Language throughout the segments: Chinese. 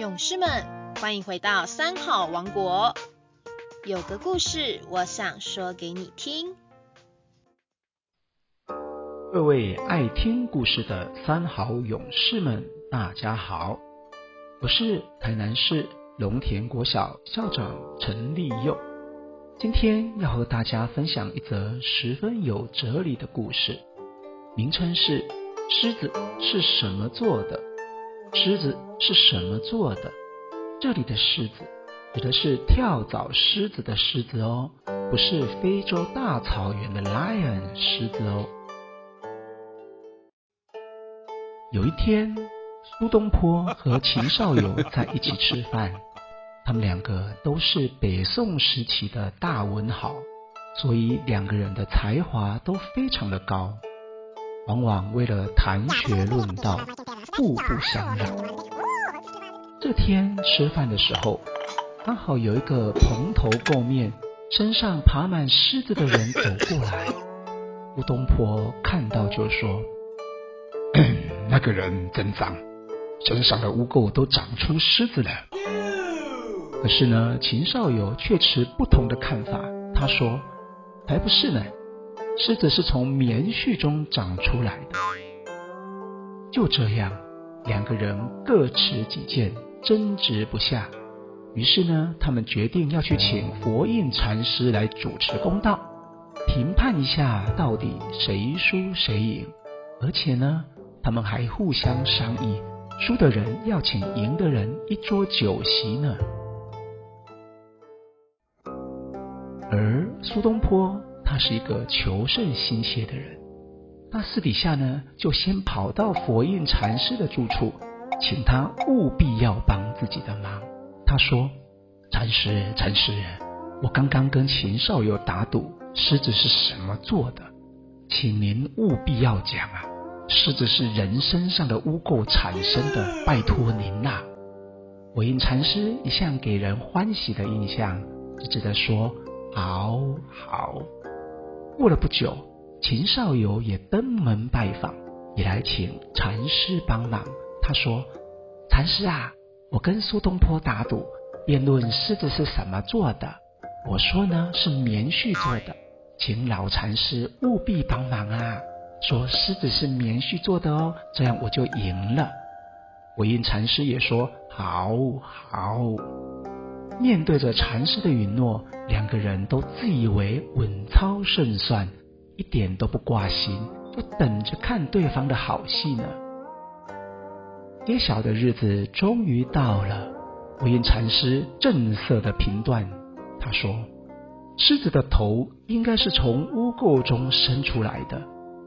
勇士们，欢迎回到三好王国。有个故事，我想说给你听。各位爱听故事的三好勇士们，大家好，我是台南市龙田国小校长陈立佑。今天要和大家分享一则十分有哲理的故事，名称是《狮子是什么做的》。狮子是什么做的？这里的狮子指的是跳蚤狮子的狮子哦，不是非洲大草原的 lion 狮子哦。有一天，苏东坡和秦少游在一起吃饭，他们两个都是北宋时期的大文豪，所以两个人的才华都非常的高，往往为了谈学论道。互不相让。这天吃饭的时候，刚好有一个蓬头垢面、身上爬满虱子的人走过来。吴东坡看到就说：“那个人真脏，身上的污垢都长出虱子了。”可是呢，秦少游却持不同的看法。他说：“才不是呢，虱子是从棉絮中长出来的。”就这样，两个人各持己见，争执不下。于是呢，他们决定要去请佛印禅师来主持公道，评判一下到底谁输谁赢。而且呢，他们还互相商议，输的人要请赢的人一桌酒席呢。而苏东坡，他是一个求胜心切的人。那私底下呢，就先跑到佛印禅师的住处，请他务必要帮自己的忙。他说：“禅师，禅师，我刚刚跟秦少游打赌，狮子是什么做的？请您务必要讲啊！狮子是人身上的污垢产生的，拜托您呐！”佛印禅师一向给人欢喜的印象，只记得说：“好好。”过了不久。秦少游也登门拜访，也来请禅师帮忙。他说：“禅师啊，我跟苏东坡打赌，辩论狮子是什么做的。我说呢是棉絮做的，请老禅师务必帮忙啊！说狮子是棉絮做的哦，这样我就赢了。”韦印禅师也说：“好好。”面对着禅师的允诺，两个人都自以为稳操胜算。一点都不挂心，就等着看对方的好戏呢。揭晓的日子终于到了，无印禅师正色的评断，他说：“狮子的头应该是从污垢中生出来的，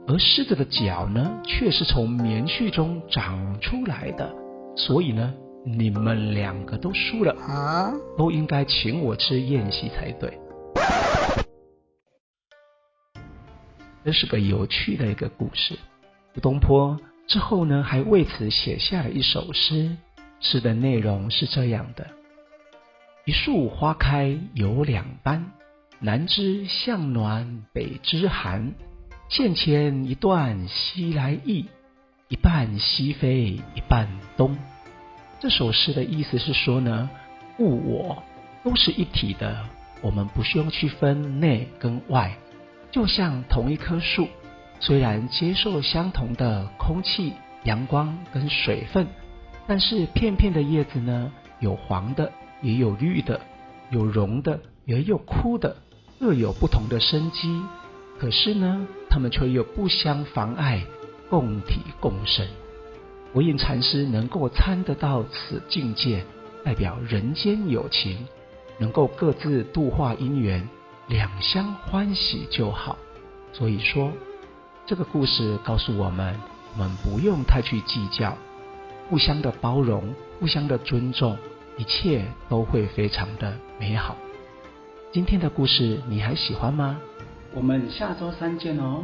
而狮子的脚呢，却是从棉絮中长出来的。所以呢，你们两个都输了，都应该请我吃宴席才对。”这是个有趣的一个故事。苏东坡之后呢，还为此写下了一首诗，诗的内容是这样的：一树花开有两般，南枝向暖，北枝寒。涧前一段西来意，一半西飞，一半东。这首诗的意思是说呢，物我都是一体的，我们不需要区分内跟外。就像同一棵树，虽然接受相同的空气、阳光跟水分，但是片片的叶子呢，有黄的，也有绿的，有荣的，也有枯的，各有不同的生机。可是呢，它们却又不相妨碍，共体共生。无印禅师能够参得到此境界，代表人间有情，能够各自度化因缘。两相欢喜就好，所以说这个故事告诉我们，我们不用太去计较，互相的包容，互相的尊重，一切都会非常的美好。今天的故事你还喜欢吗？我们下周三见哦。